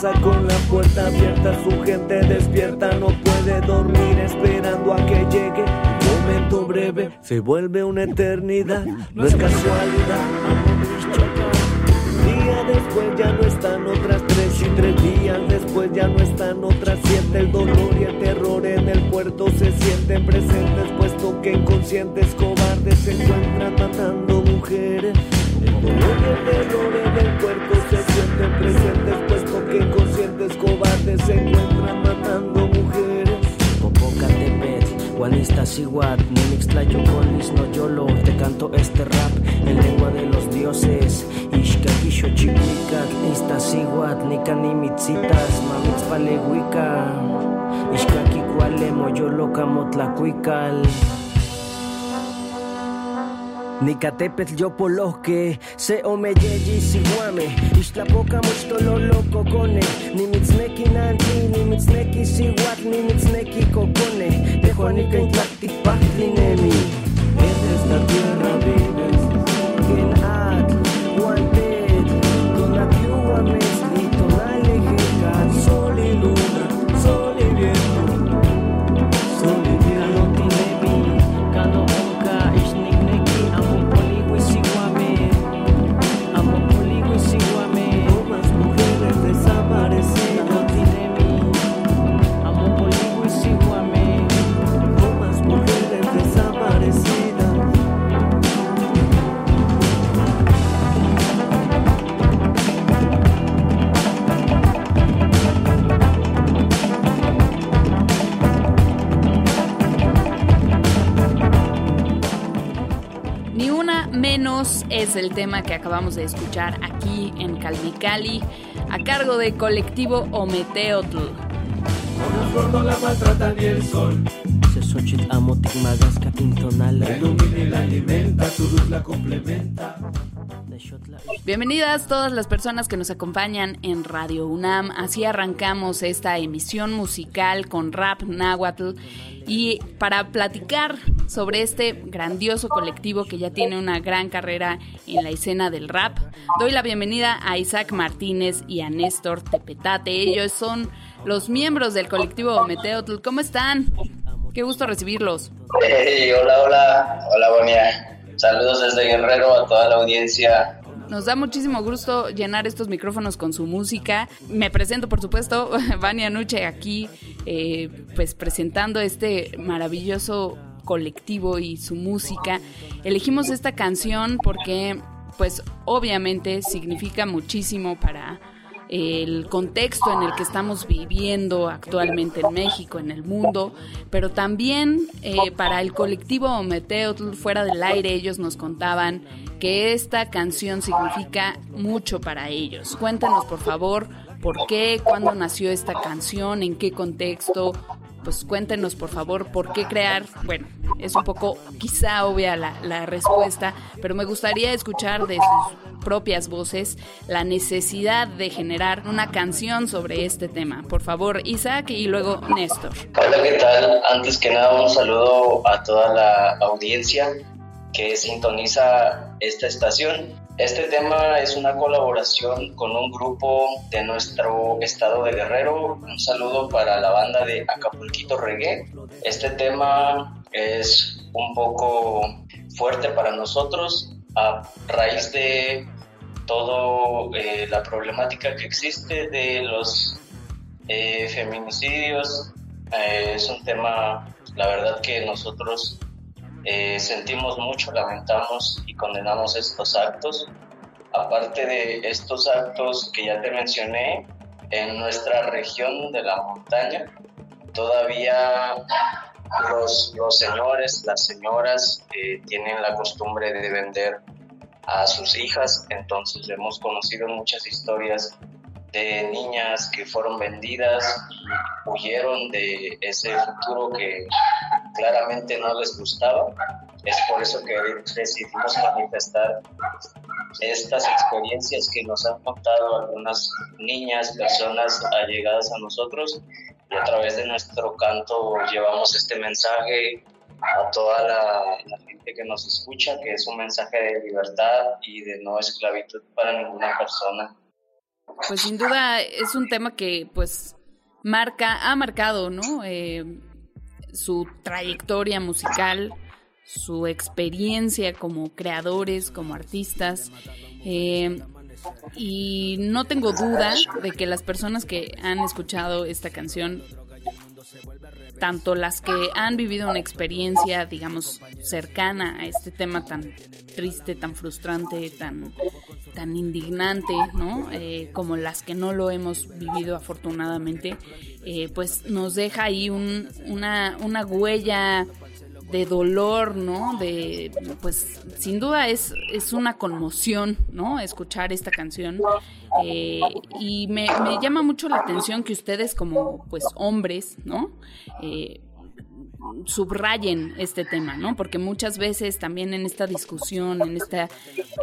Con la puerta abierta, su gente despierta, no puede dormir esperando a que llegue. Un momento breve se vuelve una eternidad, no es casualidad. Día después ya no están otras tres y tres días después ya no están otras siete. El dolor y el terror en el puerto se sienten presentes, puesto que inconscientes cobardes se encuentran matando mujeres. El dolor y el terror en el puerto se sienten presentes, que inconscientes cobardes se encuentran matando mujeres. Popocatépetl, Guanistas igual, Nimixtlayo Colis, no yolo, te canto este rap en lengua de los dioses. Ishkakisho chihuicac, Istas igual, Nicanimitsitas, Mamitzpalehuica. Ishkaki cualemo, yolo camotlacuical. Nicatepec yo poloque, se omeyeji siguame, ixtlapoca mochtolo lococone, ni mitzneki nanti, ni mitzneki siguat, ni mitzneki cocone, de Juanica y Tlachtipactlinemi. Eres la tierra, vives. Es el tema que acabamos de escuchar aquí en Calmicali, a cargo de colectivo Ometeotl. la maltratan y el sol Sesochit amo tigmagasca intonala. ilumina y la alimenta, su luz la complementa. Bienvenidas todas las personas que nos acompañan en Radio UNAM. Así arrancamos esta emisión musical con rap náhuatl y para platicar sobre este grandioso colectivo que ya tiene una gran carrera en la escena del rap, doy la bienvenida a Isaac Martínez y a Néstor Tepetate. Ellos son los miembros del colectivo Meteotl. ¿Cómo están? Qué gusto recibirlos. Hey, hola, hola, hola Bonia. Saludos desde Guerrero a toda la audiencia. Nos da muchísimo gusto llenar estos micrófonos con su música. Me presento, por supuesto, Vania Nuche aquí, eh, pues presentando este maravilloso colectivo y su música. Elegimos esta canción porque, pues, obviamente significa muchísimo para el contexto en el que estamos viviendo actualmente en México, en el mundo, pero también eh, para el colectivo Ometeotl fuera del aire ellos nos contaban que esta canción significa mucho para ellos. Cuéntanos por favor por qué, cuándo nació esta canción, en qué contexto, pues cuéntenos por favor por qué crear, bueno, es un poco quizá obvia la, la respuesta, pero me gustaría escuchar de sus propias voces la necesidad de generar una canción sobre este tema. Por favor, Isaac y luego Néstor. Hola, ¿qué tal? Antes que nada, un saludo a toda la audiencia que sintoniza esta estación. Este tema es una colaboración con un grupo de nuestro estado de Guerrero. Un saludo para la banda de Acapulquito Reggae. Este tema es un poco fuerte para nosotros a raíz de todo eh, la problemática que existe de los eh, feminicidios. Eh, es un tema La verdad que nosotros eh, sentimos mucho, lamentamos y condenamos estos actos. Aparte de estos actos que ya te mencioné, en nuestra región de la montaña todavía los, los señores, las señoras eh, tienen la costumbre de vender a sus hijas, entonces hemos conocido muchas historias de niñas que fueron vendidas huyeron de ese futuro que claramente no les gustaba. Es por eso que decidimos manifestar estas experiencias que nos han contado algunas niñas, personas allegadas a nosotros y a través de nuestro canto llevamos este mensaje a toda la, gente que nos escucha, que es un mensaje de libertad y de no esclavitud para ninguna persona. Pues sin duda es un tema que pues marca, ha marcado, ¿no? Eh, su trayectoria musical, su experiencia como creadores, como artistas. Eh, y no tengo duda de que las personas que han escuchado esta canción tanto las que han vivido una experiencia, digamos, cercana a este tema tan triste, tan frustrante, tan, tan indignante, ¿no? Eh, como las que no lo hemos vivido afortunadamente, eh, pues nos deja ahí una, una huella de dolor, ¿no? De, pues, sin duda es, es una conmoción, ¿no? Escuchar esta canción. Eh, y me, llama mucho la atención que ustedes como, pues, hombres, ¿no? Subrayen este tema, ¿no? Porque muchas veces también en esta discusión, en esta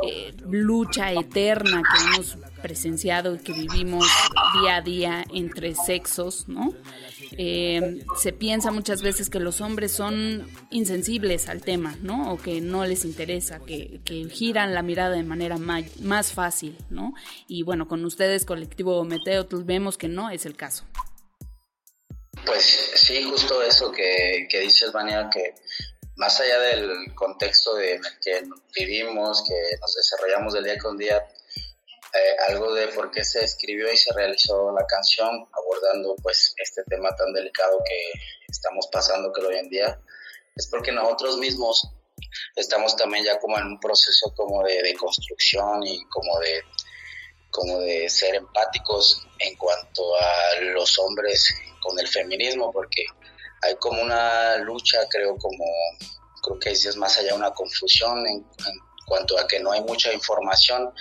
eh, lucha eterna que hemos presenciado y que vivimos día a día entre sexos, ¿no? Eh, se piensa muchas veces que los hombres son insensibles al tema, ¿no? O que no les interesa, que, giran la mirada de manera más, fácil, ¿no? Y bueno, con ustedes, colectivo Meteo, vemos que no es el caso. Pues sí, justo eso que, que dices, Vania, que más allá del contexto de que vivimos, que nos desarrollamos del día con día, eh, algo de por qué se escribió y se realizó la canción abordando pues este tema tan delicado que estamos pasando que hoy en día es porque nosotros mismos estamos también ya como en un proceso como de construcción y como de como de ser empáticos en cuanto a los hombres con el feminismo porque hay como una lucha creo como creo que es más allá una confusión en, en cuanto a que no hay mucha información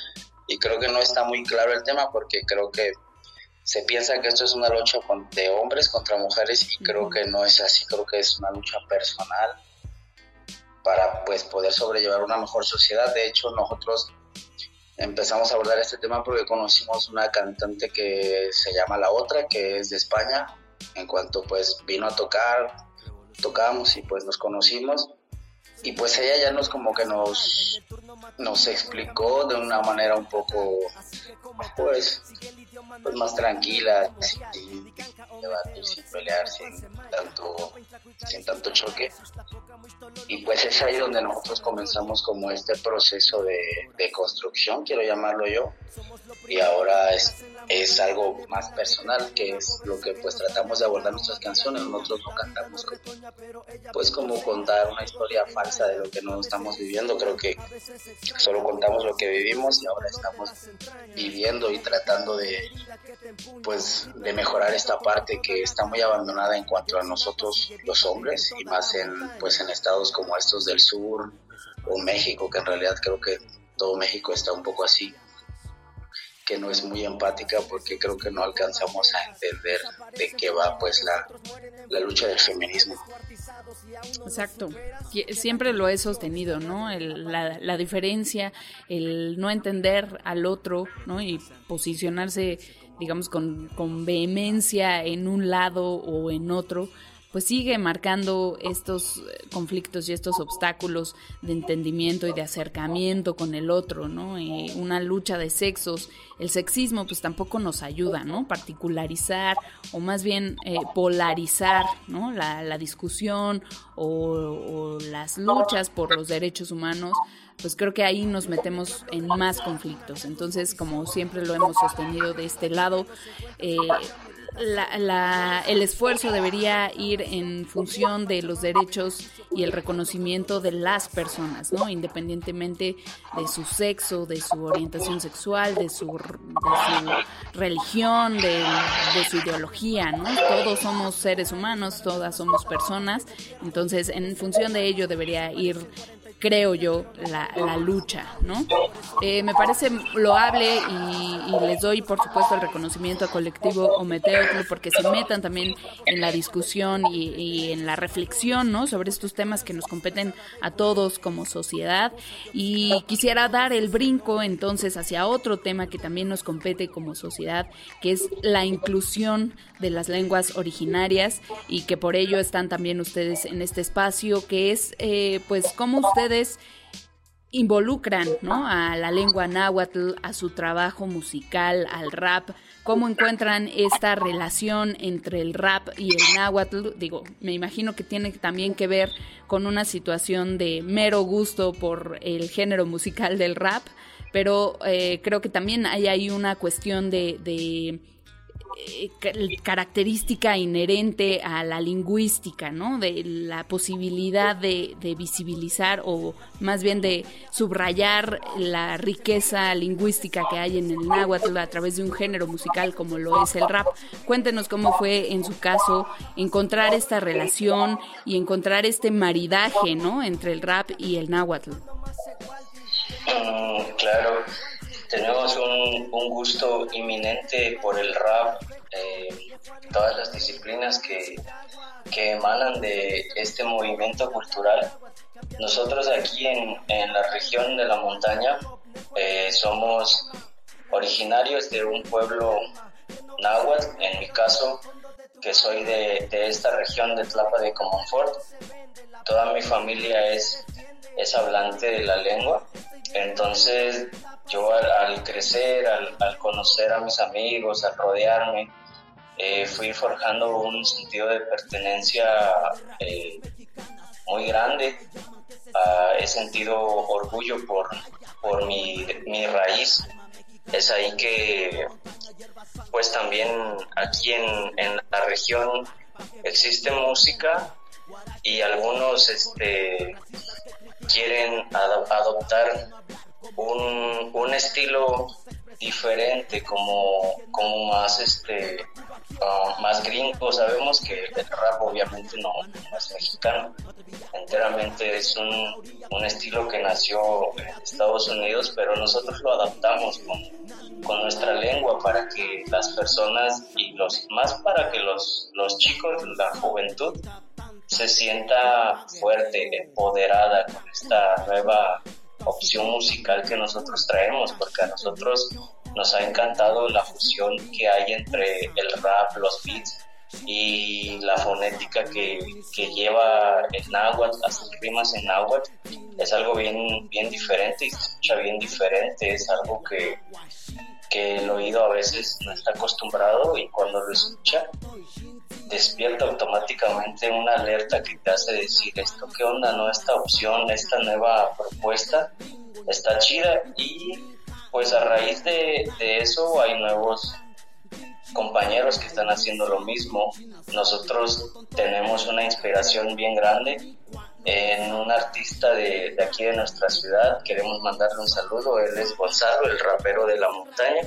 y creo que no está muy claro el tema porque creo que se piensa que esto es una lucha de hombres contra mujeres y creo que no es así, creo que es una lucha personal para pues poder sobrellevar una mejor sociedad. De hecho, nosotros empezamos a abordar este tema porque conocimos una cantante que se llama La Otra, que es de España. En cuanto pues vino a tocar, tocamos y pues nos conocimos y pues ella ya nos como que nos nos explicó de una manera un poco pues, pues más tranquila sin, sin pelear sin tanto sin tanto choque. Y pues es ahí donde nosotros comenzamos como este proceso de, construcción quiero llamarlo yo. Y ahora es, es algo más personal que es lo que pues tratamos de abordar nuestras canciones. Nosotros no cantamos pues como contar una historia falsa de lo que no estamos viviendo. Creo que solo contamos lo que vivimos y ahora estamos viviendo y tratando de pues de mejorar esta parte que está muy abandonada en cuanto a nosotros los hombres y más en pues en estados como estos del sur o México que en realidad creo que todo México está un poco así que no es muy empática porque creo que no alcanzamos a entender de qué va pues la, la lucha del feminismo. Exacto, siempre lo he sostenido, ¿no? la, la, diferencia, el no entender al otro, ¿no? Y posicionarse, digamos, con, con vehemencia en un lado o en otro, pues sigue marcando estos eh, conflictos y estos obstáculos de entendimiento y de acercamiento con el otro, ¿no? Eh, una lucha de sexos. El sexismo pues tampoco nos ayuda, ¿no? Particularizar o más bien eh, polarizar, ¿no? La, discusión o, o, las luchas por los derechos humanos, pues creo que ahí nos metemos en más conflictos. Entonces, como siempre lo hemos sostenido de este lado, el esfuerzo debería ir en función de los derechos y el reconocimiento de las personas, ¿no? Independientemente de su sexo, de su orientación sexual, de su, religión, de, de, su ideología, ¿no? Todos somos seres humanos, todas somos personas, entonces en función de ello debería ir creo yo, la, lucha, ¿no? Eh, me parece loable y, les doy, por supuesto, el reconocimiento a colectivo Ometeotl porque se metan también en la discusión y, y, en la reflexión, ¿no? Sobre estos temas que nos competen a todos como sociedad. Y quisiera dar el brinco entonces hacia otro tema que también nos compete como sociedad, que es la inclusión de las lenguas originarias y que por ello están también ustedes en este espacio, que es, eh, pues, cómo ustedes involucran a la lengua náhuatl, a su trabajo musical, al rap, cómo encuentran esta relación entre el rap y el náhuatl. Digo, me imagino que tiene también que ver con una situación de mero gusto por el género musical del rap, pero eh, creo que también hay ahí una cuestión de eh, característica inherente a la lingüística, ¿no? De la posibilidad de, visibilizar o más bien de subrayar la riqueza lingüística que hay en el náhuatl a través de un género musical como lo es el rap. Cuéntenos cómo fue en su caso encontrar esta relación y encontrar este maridaje, ¿no? Entre el rap y el náhuatl. Mm, claro tenemos un, gusto inminente por el rap, eh, todas las disciplinas que, emanan de este movimiento cultural. Nosotros aquí en, la región de la montaña eh, somos originarios de un pueblo náhuatl, en mi caso, que soy de, esta región de Tlapa de Comonfort. Toda mi familia es, es hablante de la lengua, entonces yo al, crecer, al, conocer a mis amigos, al rodearme, eh, fui forjando un sentido de pertenencia eh, muy grande. Ah, he sentido orgullo por, por mi, mi, raíz. Es ahí que, pues también aquí en, en la región existe música y algunos este, quieren adoptar un, un estilo diferente, como, como más este ah, más gringo. Sabemos que el rap obviamente no, es mexicano, enteramente es un, un, estilo que nació en Estados Unidos, pero nosotros lo adaptamos con, con, nuestra lengua para que las personas y los más para que los, los chicos, la juventud, se sienta fuerte, empoderada con esta nueva opción musical que nosotros traemos, porque a nosotros nos ha encantado la fusión que hay entre el rap, los beats y la fonética que, que lleva el náhuatl, las rimas en náhuatl, es algo bien, bien diferente y se escucha bien diferente, es algo que, que el oído a veces no está acostumbrado y cuando lo escucha despierta automáticamente una alerta que te hace decir esto qué onda, no esta opción, esta nueva propuesta está chida y pues a raíz de, eso hay nuevos compañeros que están haciendo lo mismo. Nosotros tenemos una inspiración bien grande en un artista de, de, aquí de nuestra ciudad. Queremos mandarle un saludo. Él es Gonzalo, el rapero de la montaña.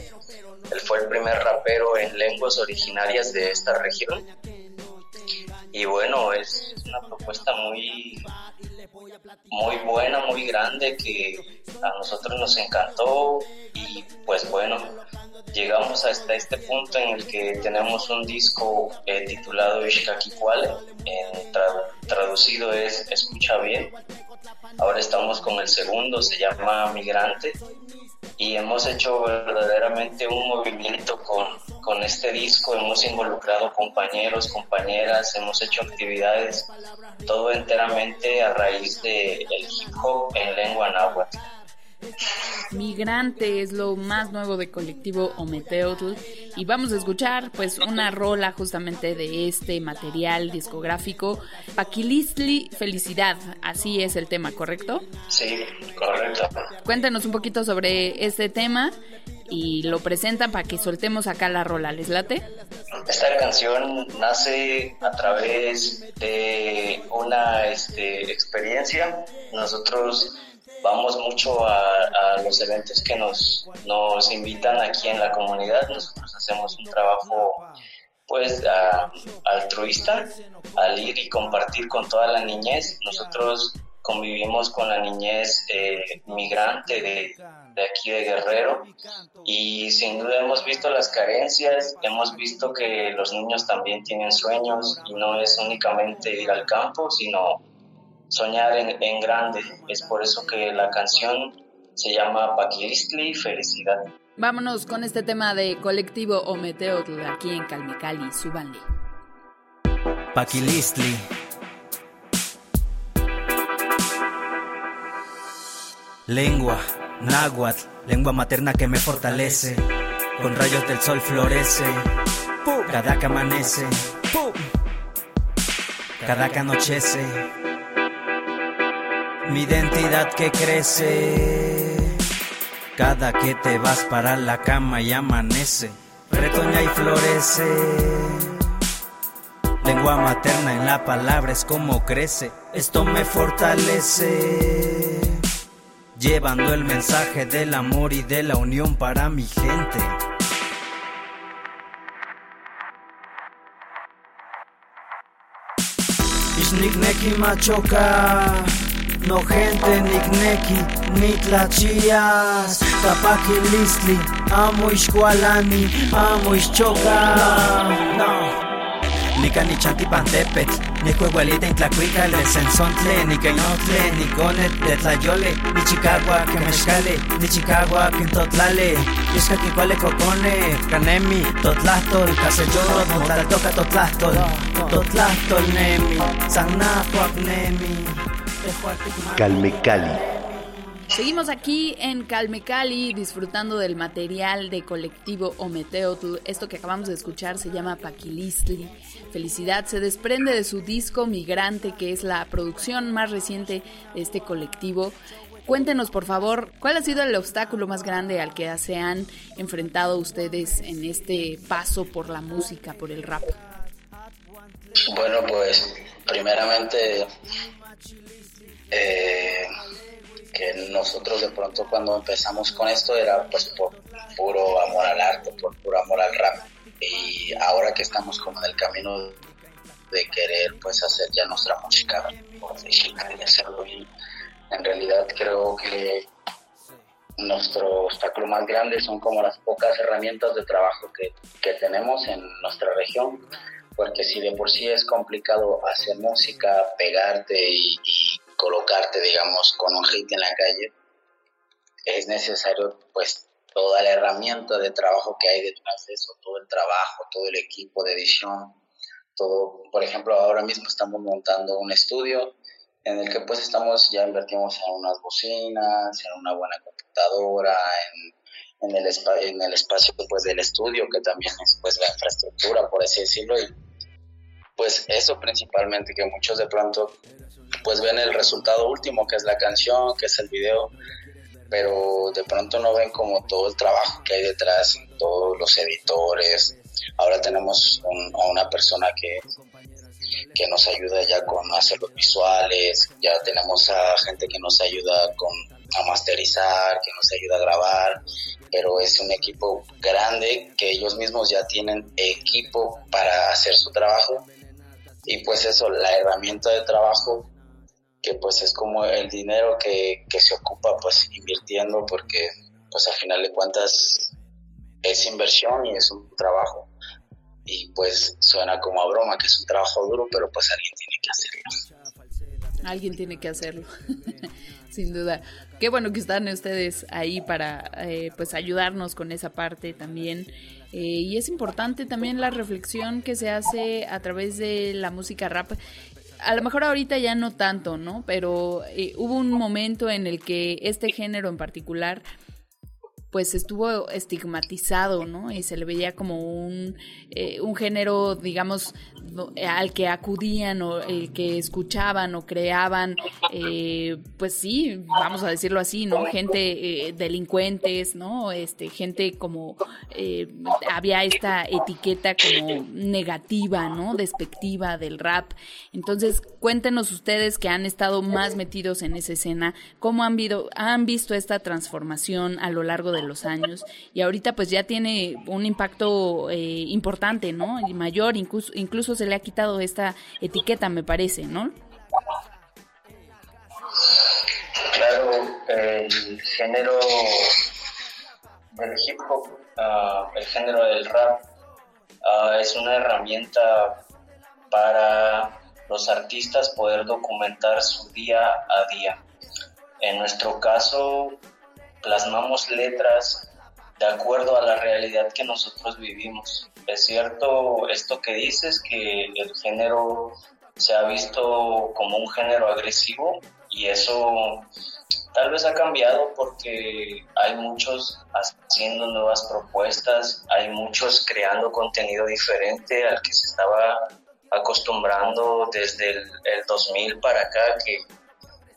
Él fue el primer rapero en lenguas originarias de esta región. Y bueno, es, una propuesta muy, muy buena, muy grande que a nosotros nos encantó y pues bueno, llegamos hasta este punto en el que tenemos un disco eh, titulado Ishkakikwale, en traducido es Escucha bien. Ahora estamos con el segundo, se llama Migrante y hemos hecho verdaderamente un movimiento con, con este disco, hemos involucrado compañeros, compañeras, hemos hecho actividades, todo enteramente a raíz del el hip hop en lengua náhuatl. Migrante es lo más nuevo de colectivo Ometeotl y vamos a escuchar pues una rola justamente de este material discográfico Paquilistli Felicidad, así es el tema, ¿correcto? Sí, correcto. Cuéntanos un poquito sobre este tema y lo presentan para que soltemos acá la rola, ¿les late? Esta canción nace a través de una este, experiencia. Nosotros vamos mucho a, los eventos que nos, nos invitan aquí en la comunidad. Nosotros hacemos un trabajo pues altruista al ir y compartir con toda la niñez. Nosotros convivimos con la niñez eh, migrante de, de, aquí de Guerrero y sin duda hemos visto las carencias, hemos visto que los niños también tienen sueños y no es únicamente ir al campo, sino soñar en, en grande. Es por eso que la canción se llama Paquilistli Felicidad. Vámonos con este tema de colectivo Ometeotl aquí en Calmecali, súbanle. Paquilistli. Lengua, náhuatl, lengua materna que me fortalece. Con rayos del sol florece. Cada que amanece. Cada que anochece. Mi identidad que crece cada que te vas para la cama y amanece, retoña y florece. Lengua materna en la palabra es como crece, esto me fortalece. Llevando el mensaje del amor y de la unión para mi gente. Machoka no gente nikneki nitlachías listli amo ixkualani amo ixchoka no Nika ni chanti pantepet, ni cueguelita en tlacuicale, sensontle, ni cainotle, ni conet de tlayole, ni chicagua que mezcale, ni chicagua que totlale, yesca que cuale cocone, canemi, totlastol, caselloro, toca totlastol, totlastol nemi, sanahuac nemi. Calme Cali. Seguimos aquí en Calme Cali disfrutando del material de colectivo Ometeotl. Esto que acabamos de escuchar se llama Paquilistli. Felicidad se desprende de su disco Migrante, que es la producción más reciente de este colectivo. Cuéntenos, por favor, ¿cuál ha sido el obstáculo más grande al que se han enfrentado ustedes en este paso por la música, por el rap? Bueno, pues primeramente nosotros de pronto cuando empezamos con esto era pues por puro amor al arte, por puro amor al rap. Y ahora que estamos como en el camino de querer pues hacer ya nuestra música profesional y hacerlo bien, en realidad creo que nuestro obstáculo más grande son como las pocas herramientas de trabajo que, que tenemos en nuestra región porque si de por sí es complicado hacer música, pegarte y, colocarte, digamos, con un hit en la calle, es necesario pues toda la herramienta de trabajo que hay detrás de eso, todo el trabajo, todo el equipo de edición, todo, por ejemplo, ahora mismo estamos montando un estudio en el que pues estamos, ya invertimos en unas bocinas, en una buena computadora, en, el, en el espacio pues del estudio, que también es pues la infraestructura, por así decirlo, y pues eso principalmente, que muchos de pronto pues ven el resultado último, que es la canción, que es el video, pero de pronto no ven como todo el trabajo que hay detrás, todos los editores. Ahora tenemos a una persona que, que nos ayuda ya con hacer los visuales, ya tenemos a gente que nos ayuda con a masterizar, que nos ayuda a grabar, pero es un equipo grande que ellos mismos ya tienen equipo para hacer su trabajo y pues eso, la herramienta de trabajo que pues es como el dinero que, se ocupa pues invirtiendo porque pues al final de cuentas es inversión y es un trabajo. Y pues suena como a broma que es un trabajo duro pero pues alguien tiene que hacerlo. Alguien tiene que hacerlo sin duda. Qué bueno que están ustedes ahí para eh, pues ayudarnos con esa parte también. Eh, y es importante también la reflexión que se hace a través de la música rap. A lo mejor ahorita ya no tanto, ¿no? Pero eh, hubo un momento en el que este género en particular pues estuvo estigmatizado, ¿no? Y se le veía como un, eh, un género, digamos, al que acudían o el que escuchaban o creaban, eh, pues sí, vamos a decirlo así, ¿no? Gente eh, delincuentes, ¿no? Este, gente como, había esta etiqueta como negativa, ¿no? Despectiva del rap. Entonces, cuéntenos ustedes que han estado más metidos en esa escena, cómo han, han visto esta transformación a lo largo de los años y ahorita pues ya tiene un impacto eh, importante, ¿no? Y mayor, incluso, incluso se le ha quitado esta etiqueta, me parece, ¿no? Claro, el género del hip hop, ah, el género del rap, ah, es una herramienta para los artistas poder documentar su día a día. En nuestro caso, plasmamos letras de acuerdo a la realidad que nosotros vivimos. Es cierto esto que dices, que el género se ha visto como un género agresivo y eso tal vez ha cambiado porque hay muchos haciendo nuevas propuestas, hay muchos creando contenido diferente al que se estaba acostumbrando desde el, 2000 para acá, que,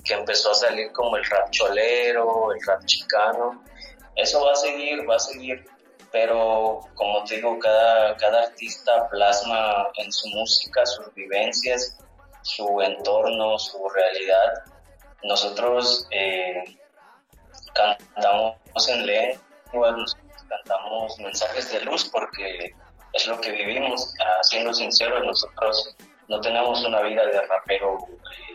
que, empezó a salir como el rap cholero, el rap chicano. Eso va a seguir, va a seguir, pero como te digo, cada, cada artista plasma en su música sus vivencias, su entorno, su realidad. Nosotros eh, cantamos en lengua, cantamos mensajes de luz porque es lo que vivimos. Ah, siendo sinceros, nosotros no tenemos una vida de rapero eh,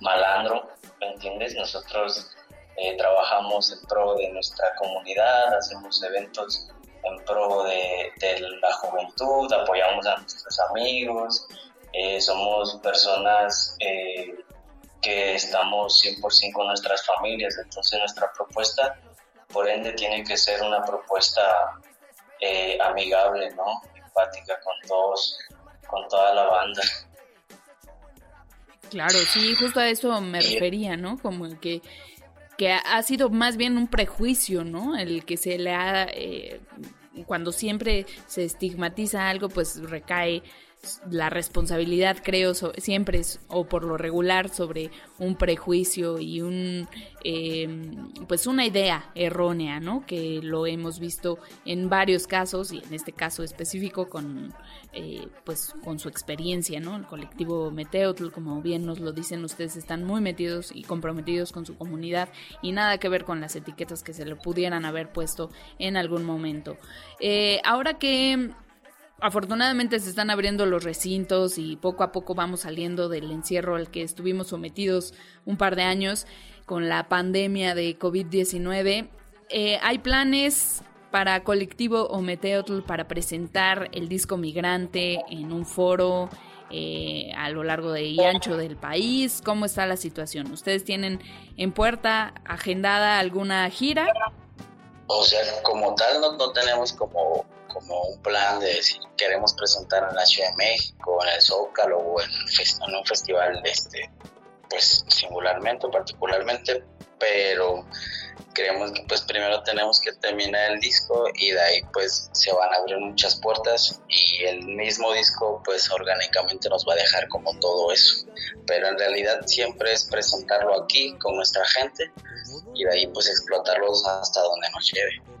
malandro, ¿me entiendes? Nosotros eh, trabajamos en pro de nuestra comunidad, hacemos eventos en pro de, la juventud, apoyamos a nuestros amigos, eh, somos personas que estamos 100% con nuestras familias, entonces nuestra propuesta, por ende, tiene que ser una propuesta eh, amigable, ¿no? Empática con todos, con toda la banda. Claro, sí, justo a eso me refería, ¿no? Como que, que ha sido más bien un prejuicio, ¿no? El que se le ha, eh, cuando siempre se estigmatiza algo, pues recae la responsabilidad creo siempre es o por lo regular sobre un prejuicio y un em, pues una idea errónea no que lo hemos visto en varios casos y en este caso específico con eh, pues con su experiencia no el colectivo Meteotl como bien nos lo dicen ustedes están muy metidos y comprometidos con su comunidad y nada que ver con las etiquetas que se le pudieran haber puesto en algún momento. Eh, ahora que afortunadamente se están abriendo los recintos y poco a poco vamos saliendo del encierro al que estuvimos sometidos un par de años con la pandemia de COVID-19. Eh, hay planes para Colectivo Ometeotl para presentar el disco Migrante en un foro eh, a lo largo de y ancho del país. ¿Cómo está la situación? ¿Ustedes tienen en puerta agendada alguna gira? O sea, como tal no, no tenemos como como un plan de si queremos presentar en la Ciudad de México, en el Zócalo o en, un festival, este, pues singularmente o particularmente, pero creemos que pues primero tenemos que terminar el disco y de ahí pues se van a abrir muchas puertas y el mismo disco pues orgánicamente nos va a dejar como todo eso. Pero en realidad siempre es presentarlo aquí con nuestra gente y de ahí pues explotarlos hasta donde nos lleve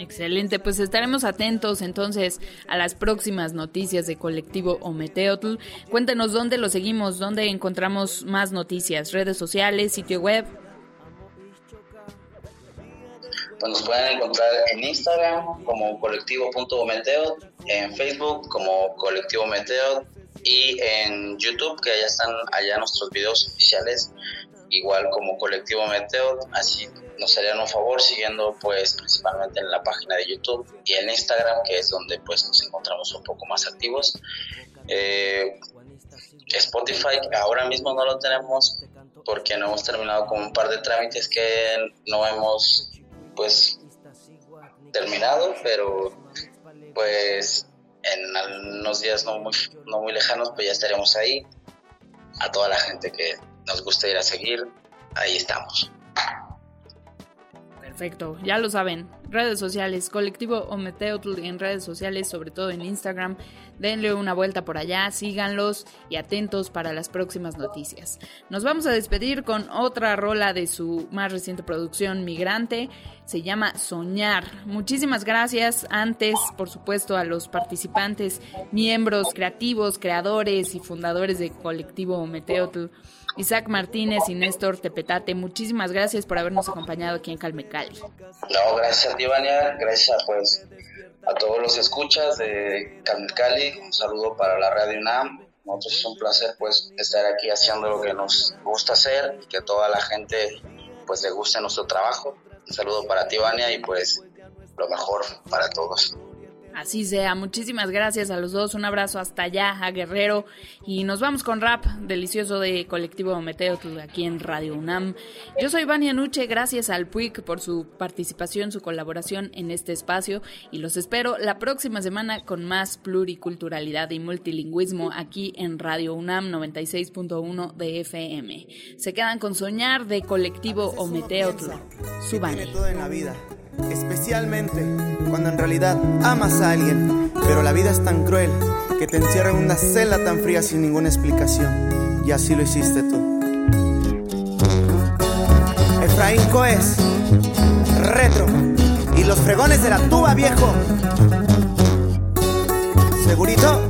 Excelente, pues estaremos atentos entonces a las próximas noticias de Colectivo Ometeotl. Cuéntenos dónde lo seguimos, dónde encontramos más noticias, redes sociales, sitio web. Pues nos pueden encontrar en Instagram como colectivo.ometeot, en Facebook como colectivo Meteot y en YouTube que allá están allá nuestros videos oficiales igual como colectivo Meteot, así nos harían un favor siguiendo pues principalmente en la página de YouTube y en Instagram que es donde pues nos encontramos un poco más activos. Eh, Spotify ahora mismo no lo tenemos porque no hemos terminado con un par de trámites que no hemos pues terminado, pero pues en unos días no muy, no muy lejanos pues ya estaremos ahí. A toda la gente que nos gusta ir a seguir, ahí estamos. Perfecto, ya lo saben. Redes sociales, colectivo Ometeotl en redes sociales, sobre todo en Instagram. Denle una vuelta por allá, síganlos y atentos para las próximas noticias. Nos vamos a despedir con otra rola de su más reciente producción, Migrante. Se llama Soñar. Muchísimas gracias antes, por supuesto, a los participantes, miembros creativos, creadores y fundadores de colectivo Ometeotl. Isaac Martínez y Néstor Tepetate, muchísimas gracias por habernos acompañado aquí en Calmecali. No, gracias a ti, Vania, gracias pues a todos los escuchas de Calmecali, un saludo para la Radio UNAM. Nosotros es un placer pues estar aquí haciendo lo que nos gusta hacer y que toda la gente pues le guste nuestro trabajo. Un saludo para ti, Vania, y pues lo mejor para todos. Así sea, muchísimas gracias a los dos, un abrazo hasta allá, a Guerrero, y nos vamos con rap delicioso de Colectivo Meteo aquí en Radio UNAM. Yo soy Vania Nuche, gracias al PUIC por su participación, su colaboración en este espacio, y los espero la próxima semana con más pluriculturalidad y multilingüismo aquí en Radio UNAM 96.1 de FM. Se quedan con Soñar de Colectivo Ometeotl. Subane. todo en la vida especialmente cuando en realidad amas a alguien, pero la vida es tan cruel que te encierra en una celda tan fría sin ninguna explicación. Y así lo hiciste tú. Efraín Coes, retro, y los fregones de la tuba viejo. ¿Segurito?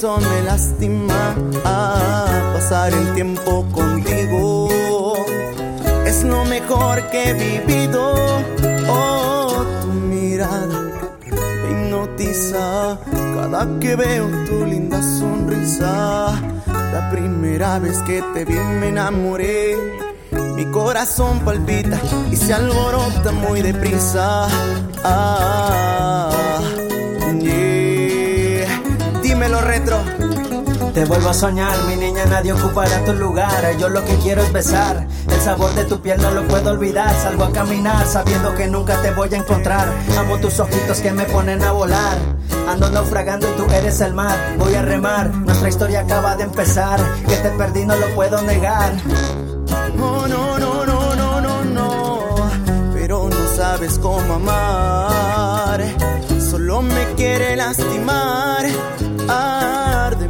Eso me lastima. Ah, pasar el tiempo contigo es lo mejor que he vivido. Oh, tu mirada me hipnotiza cada que veo tu linda sonrisa. La primera vez que te vi me enamoré. Mi corazón palpita y se alborota muy deprisa. Ah, Te vuelvo a soñar, mi niña, nadie ocupará tu lugar. Yo lo que quiero es besar. El sabor de tu piel no lo puedo olvidar. Salgo a caminar sabiendo que nunca te voy a encontrar. Amo tus ojitos que me ponen a volar. Ando naufragando y tú eres el mar. Voy a remar, nuestra historia acaba de empezar. Que te perdí no lo puedo negar. No, no, no, no, no, no, no. Pero no sabes cómo amar. Solo me quiere lastimar. de mi